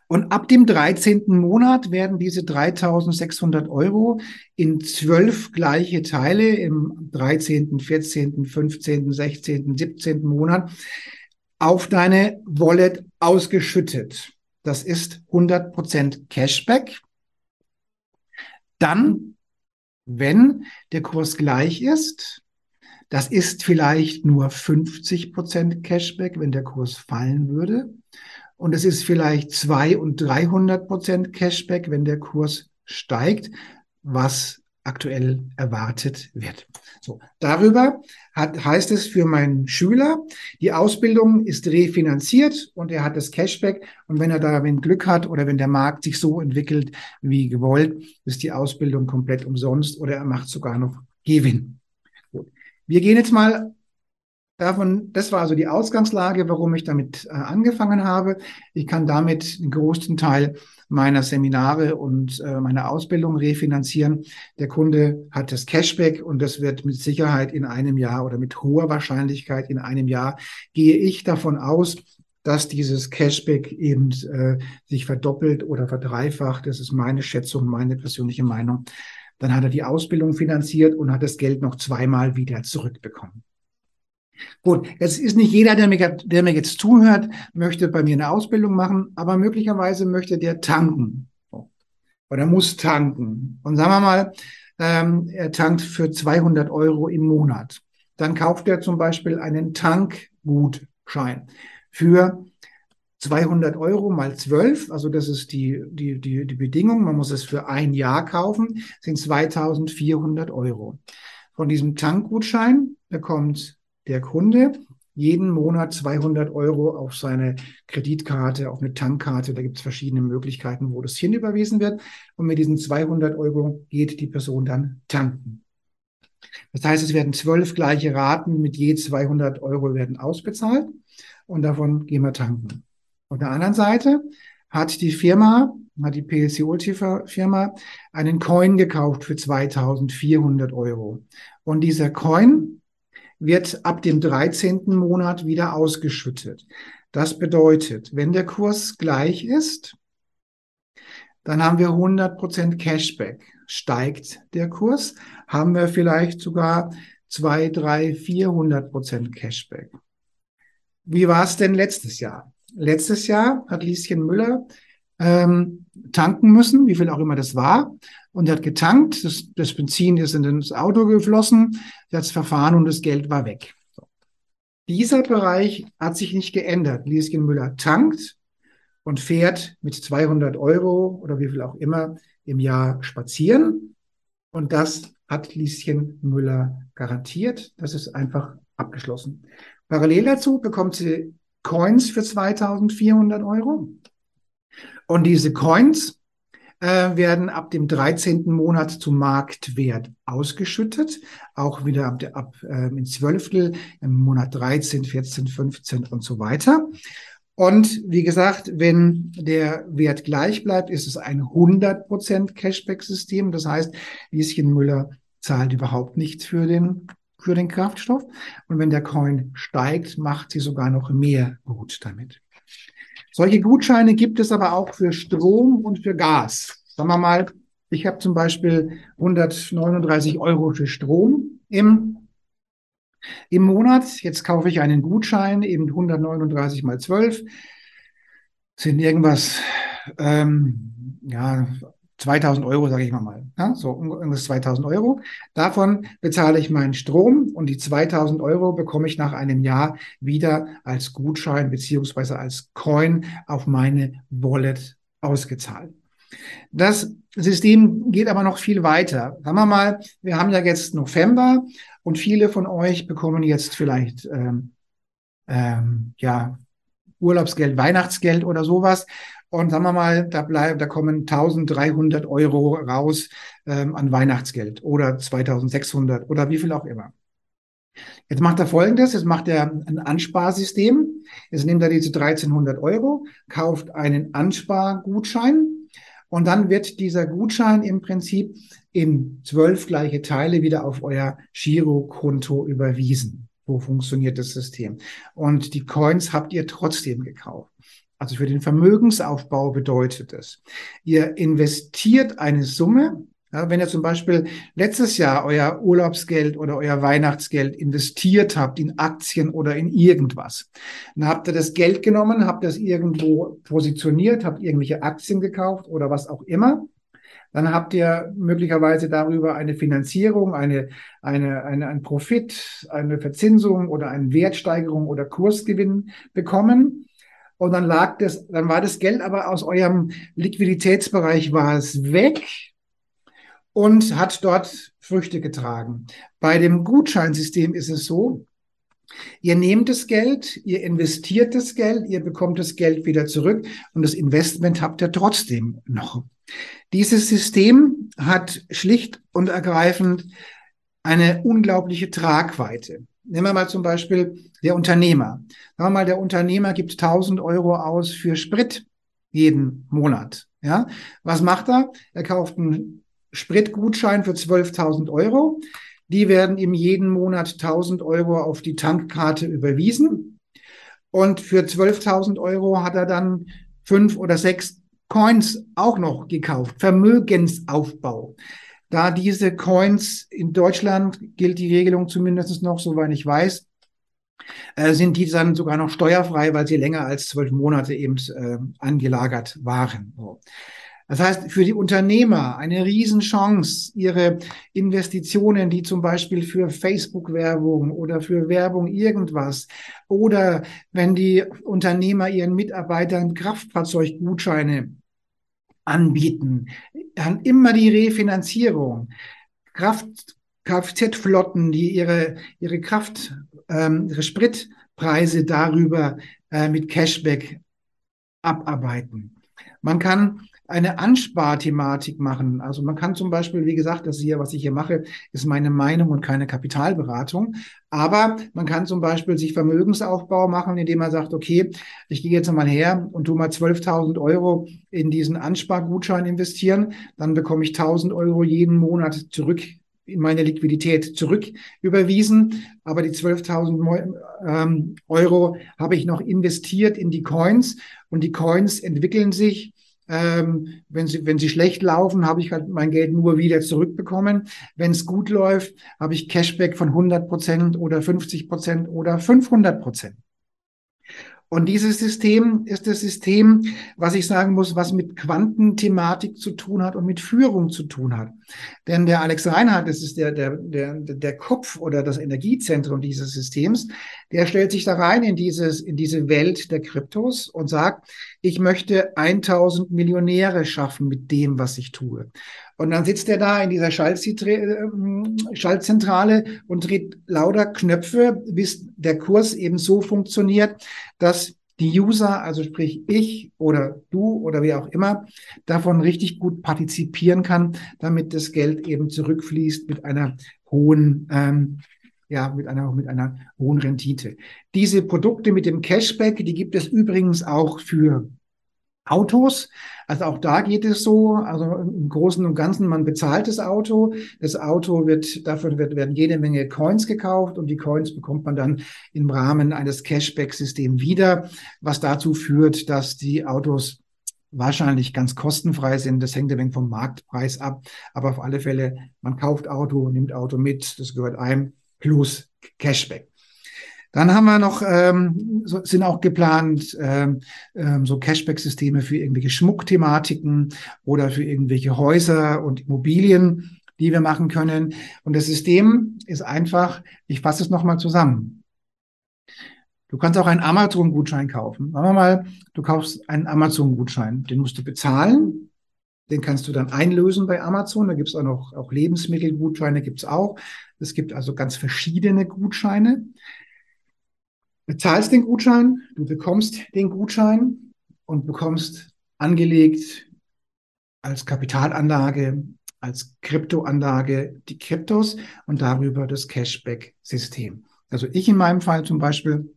Und ab dem 13. Monat werden diese 3600 Euro in zwölf gleiche Teile im 13., 14., 15., 16., 17. Monat auf deine Wallet ausgeschüttet. Das ist 100% Cashback. Dann, wenn der Kurs gleich ist, das ist vielleicht nur 50% Cashback, wenn der Kurs fallen würde. Und es ist vielleicht 200 und 300% Cashback, wenn der Kurs steigt, was aktuell erwartet wird. So, darüber hat, heißt es für meinen Schüler, die Ausbildung ist refinanziert und er hat das Cashback. Und wenn er da wenn Glück hat oder wenn der Markt sich so entwickelt wie gewollt, ist die Ausbildung komplett umsonst oder er macht sogar noch Gewinn. Wir gehen jetzt mal davon, das war also die Ausgangslage, warum ich damit äh, angefangen habe. Ich kann damit den größten Teil meiner Seminare und äh, meiner Ausbildung refinanzieren. Der Kunde hat das Cashback und das wird mit Sicherheit in einem Jahr oder mit hoher Wahrscheinlichkeit in einem Jahr, gehe ich davon aus, dass dieses Cashback eben äh, sich verdoppelt oder verdreifacht. Das ist meine Schätzung, meine persönliche Meinung. Dann hat er die Ausbildung finanziert und hat das Geld noch zweimal wieder zurückbekommen. Gut, jetzt ist nicht jeder, der mir, der mir jetzt zuhört, möchte bei mir eine Ausbildung machen, aber möglicherweise möchte der tanken oder muss tanken. Und sagen wir mal, ähm, er tankt für 200 Euro im Monat. Dann kauft er zum Beispiel einen Tankgutschein für 200 Euro mal 12, also das ist die, die, die, die Bedingung, man muss es für ein Jahr kaufen, sind 2400 Euro. Von diesem Tankgutschein bekommt der Kunde jeden Monat 200 Euro auf seine Kreditkarte, auf eine Tankkarte. Da gibt es verschiedene Möglichkeiten, wo das hinüberwiesen wird. Und mit diesen 200 Euro geht die Person dann tanken. Das heißt, es werden zwölf gleiche Raten mit je 200 Euro werden ausbezahlt und davon gehen wir tanken. Auf der anderen Seite hat die Firma, hat die PLC Ulti Firma einen Coin gekauft für 2400 Euro. Und dieser Coin wird ab dem 13. Monat wieder ausgeschüttet. Das bedeutet, wenn der Kurs gleich ist, dann haben wir 100% Cashback. Steigt der Kurs, haben wir vielleicht sogar 2, 3, 400% Cashback. Wie war es denn letztes Jahr? Letztes Jahr hat Lieschen Müller ähm, tanken müssen, wie viel auch immer das war, und er hat getankt, das, das Benzin ist in das Auto geflossen, es verfahren und das Geld war weg. So. Dieser Bereich hat sich nicht geändert. Lieschen Müller tankt und fährt mit 200 Euro oder wie viel auch immer im Jahr spazieren. Und das hat Lieschen Müller garantiert. Das ist einfach abgeschlossen. Parallel dazu bekommt sie Coins für 2400 Euro. Und diese Coins äh, werden ab dem 13. Monat zum Marktwert ausgeschüttet. Auch wieder ab, ab äh, in Zwölftel, im Monat 13, 14, 15 und so weiter. Und wie gesagt, wenn der Wert gleich bleibt, ist es ein 100% Cashback-System. Das heißt, Lieschen Müller zahlt überhaupt nichts für den, für den Kraftstoff. Und wenn der Coin steigt, macht sie sogar noch mehr gut damit. Solche Gutscheine gibt es aber auch für Strom und für Gas. Sagen wir mal, ich habe zum Beispiel 139 Euro für Strom im, im Monat. Jetzt kaufe ich einen Gutschein, eben 139 mal 12, sind irgendwas, ähm, ja, 2000 Euro, sage ich mal, ja, so ungefähr 2000 Euro. Davon bezahle ich meinen Strom und die 2000 Euro bekomme ich nach einem Jahr wieder als Gutschein beziehungsweise als Coin auf meine Wallet ausgezahlt. Das System geht aber noch viel weiter. Sagen wir mal, wir haben ja jetzt November und viele von euch bekommen jetzt vielleicht ähm, ähm, ja Urlaubsgeld, Weihnachtsgeld oder sowas. Und sagen wir mal, da bleibt, da kommen 1300 Euro raus ähm, an Weihnachtsgeld oder 2600 oder wie viel auch immer. Jetzt macht er Folgendes, jetzt macht er ein Ansparsystem. Jetzt nimmt er diese 1300 Euro, kauft einen Anspargutschein und dann wird dieser Gutschein im Prinzip in zwölf gleiche Teile wieder auf euer Girokonto überwiesen. So funktioniert das System. Und die Coins habt ihr trotzdem gekauft. Also für den Vermögensaufbau bedeutet es, ihr investiert eine Summe. Ja, wenn ihr zum Beispiel letztes Jahr euer Urlaubsgeld oder euer Weihnachtsgeld investiert habt in Aktien oder in irgendwas, dann habt ihr das Geld genommen, habt das irgendwo positioniert, habt irgendwelche Aktien gekauft oder was auch immer. Dann habt ihr möglicherweise darüber eine Finanzierung, eine, eine, eine, ein Profit, eine Verzinsung oder eine Wertsteigerung oder Kursgewinn bekommen. Und dann lag das, dann war das Geld aber aus eurem Liquiditätsbereich war es weg und hat dort Früchte getragen. Bei dem Gutscheinsystem ist es so, Ihr nehmt das Geld, ihr investiert das Geld, ihr bekommt das Geld wieder zurück und das Investment habt ihr trotzdem noch. Dieses System hat schlicht und ergreifend eine unglaubliche Tragweite. Nehmen wir mal zum Beispiel der Unternehmer. Sagen wir mal, der Unternehmer gibt 1000 Euro aus für Sprit jeden Monat. Ja, was macht er? Er kauft einen Spritgutschein für 12.000 Euro. Die werden ihm jeden Monat 1000 Euro auf die Tankkarte überwiesen. Und für 12.000 Euro hat er dann fünf oder sechs Coins auch noch gekauft. Vermögensaufbau. Da diese Coins in Deutschland gilt die Regelung zumindest noch, soweit ich weiß, äh, sind die dann sogar noch steuerfrei, weil sie länger als zwölf Monate eben äh, angelagert waren. Das heißt, für die Unternehmer eine Riesenchance, ihre Investitionen, die zum Beispiel für Facebook-Werbung oder für Werbung irgendwas oder wenn die Unternehmer ihren Mitarbeitern Kraftfahrzeuggutscheine anbieten. Dann immer die Refinanzierung. Kraft, Kfz-Flotten, die ihre, ihre Kraft, ähm, ihre Sprit Preise darüber äh, mit Cashback abarbeiten. Man kann eine Ansparthematik machen. Also man kann zum Beispiel, wie gesagt, das hier, was ich hier mache, ist meine Meinung und keine Kapitalberatung. Aber man kann zum Beispiel sich Vermögensaufbau machen, indem man sagt, okay, ich gehe jetzt mal her und tu mal 12.000 Euro in diesen Anspargutschein investieren. Dann bekomme ich 1.000 Euro jeden Monat zurück in meine Liquidität zurück überwiesen, aber die 12.000 ähm, Euro habe ich noch investiert in die Coins und die Coins entwickeln sich ähm, wenn, sie, wenn sie schlecht laufen, habe ich halt mein Geld nur wieder zurückbekommen. Wenn es gut läuft, habe ich Cashback von 100 Prozent oder 50 Prozent oder 500 Prozent. Und dieses System ist das System, was ich sagen muss, was mit Quantenthematik zu tun hat und mit Führung zu tun hat. Denn der Alex Reinhardt, das ist der, der, der, der Kopf oder das Energiezentrum dieses Systems, der stellt sich da rein in dieses, in diese Welt der Kryptos und sagt, ich möchte 1000 Millionäre schaffen mit dem, was ich tue. Und dann sitzt er da in dieser ähm, Schaltzentrale und dreht lauter Knöpfe, bis der Kurs eben so funktioniert, dass die User, also sprich ich oder du oder wie auch immer, davon richtig gut partizipieren kann, damit das Geld eben zurückfließt mit einer hohen, ähm, ja, mit einer, mit einer hohen Rendite. Diese Produkte mit dem Cashback, die gibt es übrigens auch für Autos. Also auch da geht es so, also im Großen und Ganzen, man bezahlt das Auto. Das Auto wird, dafür wird, werden jede Menge Coins gekauft und die Coins bekommt man dann im Rahmen eines Cashback-Systems wieder, was dazu führt, dass die Autos wahrscheinlich ganz kostenfrei sind. Das hängt ein wenig vom Marktpreis ab. Aber auf alle Fälle, man kauft Auto, nimmt Auto mit, das gehört einem plus Cashback. Dann haben wir noch, ähm, so, sind auch geplant ähm, ähm, so Cashback-Systeme für irgendwelche Schmuckthematiken oder für irgendwelche Häuser und Immobilien, die wir machen können. Und das System ist einfach, ich fasse es nochmal zusammen. Du kannst auch einen Amazon-Gutschein kaufen. Sagen wir mal, du kaufst einen Amazon-Gutschein, den musst du bezahlen. Den kannst du dann einlösen bei Amazon. Da gibt es auch noch auch Lebensmittelgutscheine, gibt es auch. Es gibt also ganz verschiedene Gutscheine bezahlst den Gutschein, du bekommst den Gutschein und bekommst angelegt als Kapitalanlage, als Kryptoanlage die Kryptos und darüber das Cashback-System. Also ich in meinem Fall zum Beispiel,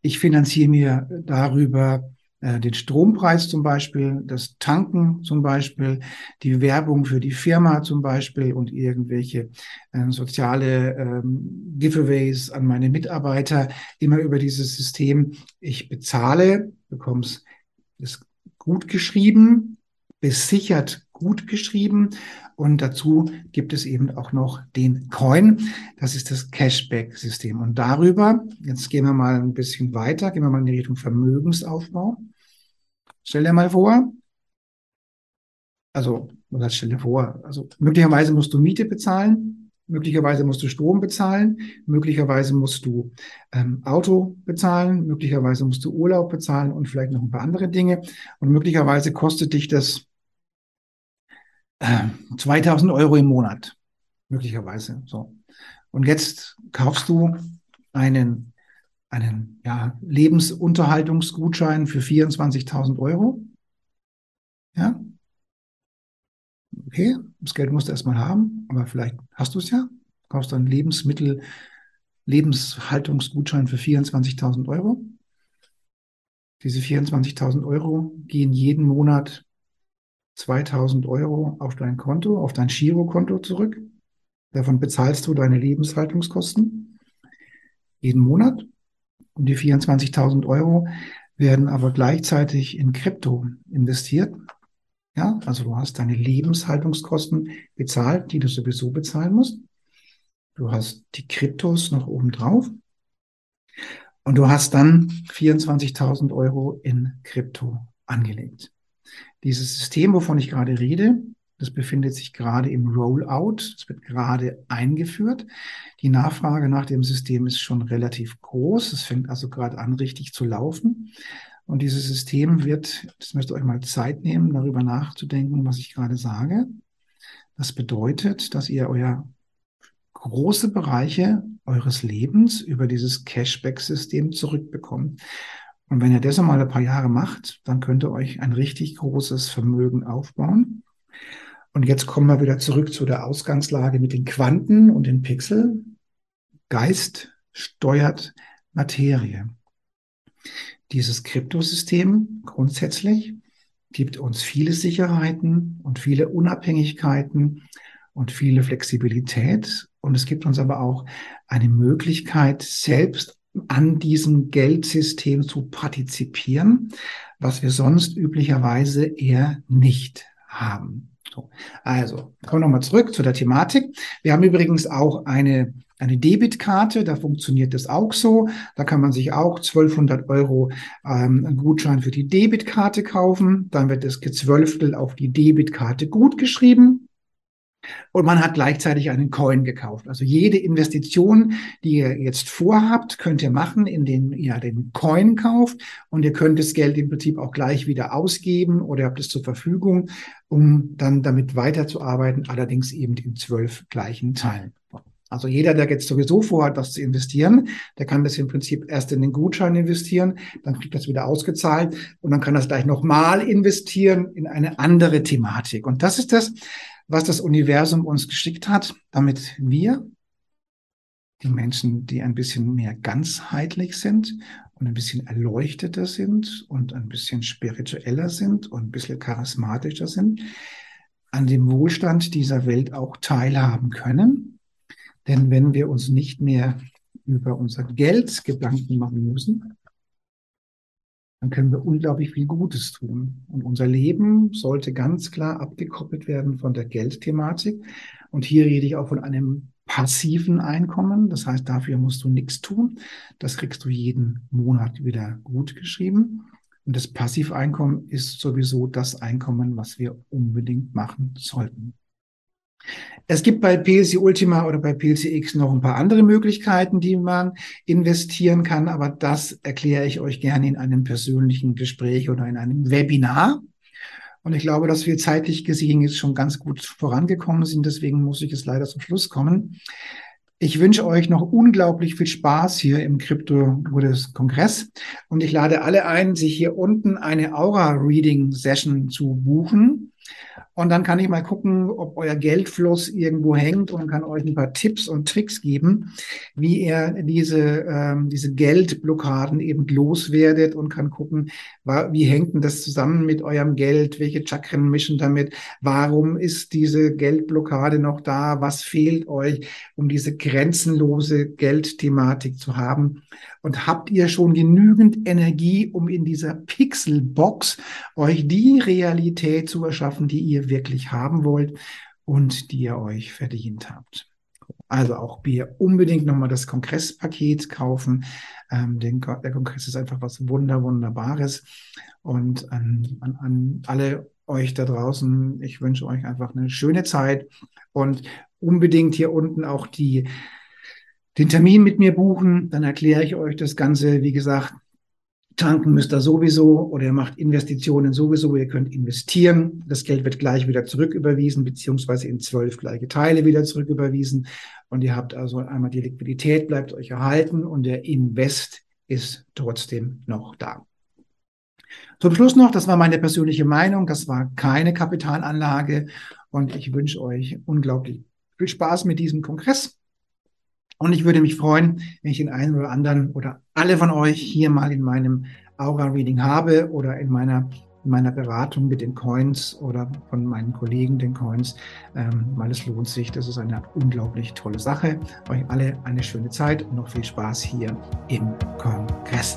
ich finanziere mir darüber äh, den Strompreis zum Beispiel, das Tanken zum Beispiel, die Werbung für die Firma zum Beispiel und irgendwelche äh, soziale ähm, Giveaways an meine Mitarbeiter, immer über dieses System. Ich bezahle, bekomme es gut geschrieben, besichert gut geschrieben und dazu gibt es eben auch noch den Coin. Das ist das Cashback-System. Und darüber, jetzt gehen wir mal ein bisschen weiter, gehen wir mal in die Richtung Vermögensaufbau. Stell dir mal vor, also, heißt, stell dir vor, also möglicherweise musst du Miete bezahlen, möglicherweise musst du Strom bezahlen, möglicherweise musst du ähm, Auto bezahlen, möglicherweise musst du Urlaub bezahlen und vielleicht noch ein paar andere Dinge. Und möglicherweise kostet dich das 2000 Euro im Monat, möglicherweise. So. Und jetzt kaufst du einen, einen ja, Lebensunterhaltungsgutschein für 24.000 Euro. Ja. Okay, das Geld musst du erstmal haben, aber vielleicht hast du es ja. Kaufst einen Lebensmittel, Lebenshaltungsgutschein für 24.000 Euro. Diese 24.000 Euro gehen jeden Monat 2000 Euro auf dein Konto, auf dein Girokonto zurück. Davon bezahlst du deine Lebenshaltungskosten jeden Monat. Und die 24.000 Euro werden aber gleichzeitig in Krypto investiert. Ja, also du hast deine Lebenshaltungskosten bezahlt, die du sowieso bezahlen musst. Du hast die Kryptos noch oben drauf. Und du hast dann 24.000 Euro in Krypto angelegt. Dieses System, wovon ich gerade rede, das befindet sich gerade im Rollout. Es wird gerade eingeführt. Die Nachfrage nach dem System ist schon relativ groß. Es fängt also gerade an, richtig zu laufen. Und dieses System wird, das müsst ihr euch mal Zeit nehmen, darüber nachzudenken, was ich gerade sage. Das bedeutet, dass ihr euer große Bereiche eures Lebens über dieses Cashback-System zurückbekommen. Und wenn ihr das einmal ein paar Jahre macht, dann könnt ihr euch ein richtig großes Vermögen aufbauen. Und jetzt kommen wir wieder zurück zu der Ausgangslage mit den Quanten und den Pixel. Geist steuert Materie. Dieses Kryptosystem grundsätzlich gibt uns viele Sicherheiten und viele Unabhängigkeiten und viele Flexibilität. Und es gibt uns aber auch eine Möglichkeit, selbst an diesem Geldsystem zu partizipieren, was wir sonst üblicherweise eher nicht haben. So, also, kommen wir nochmal zurück zu der Thematik. Wir haben übrigens auch eine, eine Debitkarte, da funktioniert das auch so. Da kann man sich auch 1200 Euro ähm, Gutschein für die Debitkarte kaufen. Dann wird das Gezwölftel auf die Debitkarte gut geschrieben. Und man hat gleichzeitig einen Coin gekauft. Also jede Investition, die ihr jetzt vorhabt, könnt ihr machen, indem ihr den Coin kauft. Und ihr könnt das Geld im Prinzip auch gleich wieder ausgeben oder habt es zur Verfügung, um dann damit weiterzuarbeiten, allerdings eben in zwölf gleichen Teilen. Also jeder, der jetzt sowieso vorhat, was zu investieren, der kann das im Prinzip erst in den Gutschein investieren, dann kriegt das wieder ausgezahlt und dann kann das gleich nochmal investieren in eine andere Thematik. Und das ist das, was das Universum uns geschickt hat, damit wir, die Menschen, die ein bisschen mehr ganzheitlich sind und ein bisschen erleuchteter sind und ein bisschen spiritueller sind und ein bisschen charismatischer sind, an dem Wohlstand dieser Welt auch teilhaben können. Denn wenn wir uns nicht mehr über unser Geld Gedanken machen müssen, dann können wir unglaublich viel Gutes tun. Und unser Leben sollte ganz klar abgekoppelt werden von der Geldthematik. Und hier rede ich auch von einem passiven Einkommen. Das heißt, dafür musst du nichts tun. Das kriegst du jeden Monat wieder gut geschrieben. Und das Passiveinkommen ist sowieso das Einkommen, was wir unbedingt machen sollten. Es gibt bei PLC Ultima oder bei PLCX noch ein paar andere Möglichkeiten, die man investieren kann, aber das erkläre ich euch gerne in einem persönlichen Gespräch oder in einem Webinar. Und ich glaube, dass wir zeitlich gesehen jetzt schon ganz gut vorangekommen sind. Deswegen muss ich es leider zum Schluss kommen. Ich wünsche euch noch unglaublich viel Spaß hier im Crypto Buddhist Kongress und ich lade alle ein, sich hier unten eine Aura Reading Session zu buchen. Und dann kann ich mal gucken, ob euer Geldfluss irgendwo hängt und kann euch ein paar Tipps und Tricks geben, wie ihr diese, ähm, diese Geldblockaden eben loswerdet und kann gucken, wie hängt denn das zusammen mit eurem Geld? Welche Chakren mischen damit? Warum ist diese Geldblockade noch da? Was fehlt euch, um diese grenzenlose Geldthematik zu haben? Und habt ihr schon genügend Energie, um in dieser Pixelbox euch die Realität zu erschaffen, die ihr wirklich haben wollt und die ihr euch verdient habt? Also auch wir unbedingt nochmal das Kongresspaket kaufen. Ähm, den, der Kongress ist einfach was Wunder, Wunderbares. Und an, an, an alle euch da draußen, ich wünsche euch einfach eine schöne Zeit und unbedingt hier unten auch die den Termin mit mir buchen, dann erkläre ich euch das Ganze, wie gesagt, tanken müsst ihr sowieso oder ihr macht Investitionen sowieso, ihr könnt investieren. Das Geld wird gleich wieder zurücküberwiesen, beziehungsweise in zwölf gleiche Teile wieder zurücküberwiesen. Und ihr habt also einmal die Liquidität bleibt euch erhalten und der Invest ist trotzdem noch da. Zum Schluss noch, das war meine persönliche Meinung, das war keine Kapitalanlage und ich wünsche euch unglaublich viel Spaß mit diesem Kongress. Und ich würde mich freuen, wenn ich den einen oder anderen oder alle von euch hier mal in meinem Aura-Reading habe oder in meiner, in meiner Beratung mit den Coins oder von meinen Kollegen den Coins, ähm, weil es lohnt sich. Das ist eine unglaublich tolle Sache. Euch alle eine schöne Zeit und noch viel Spaß hier im Kongress.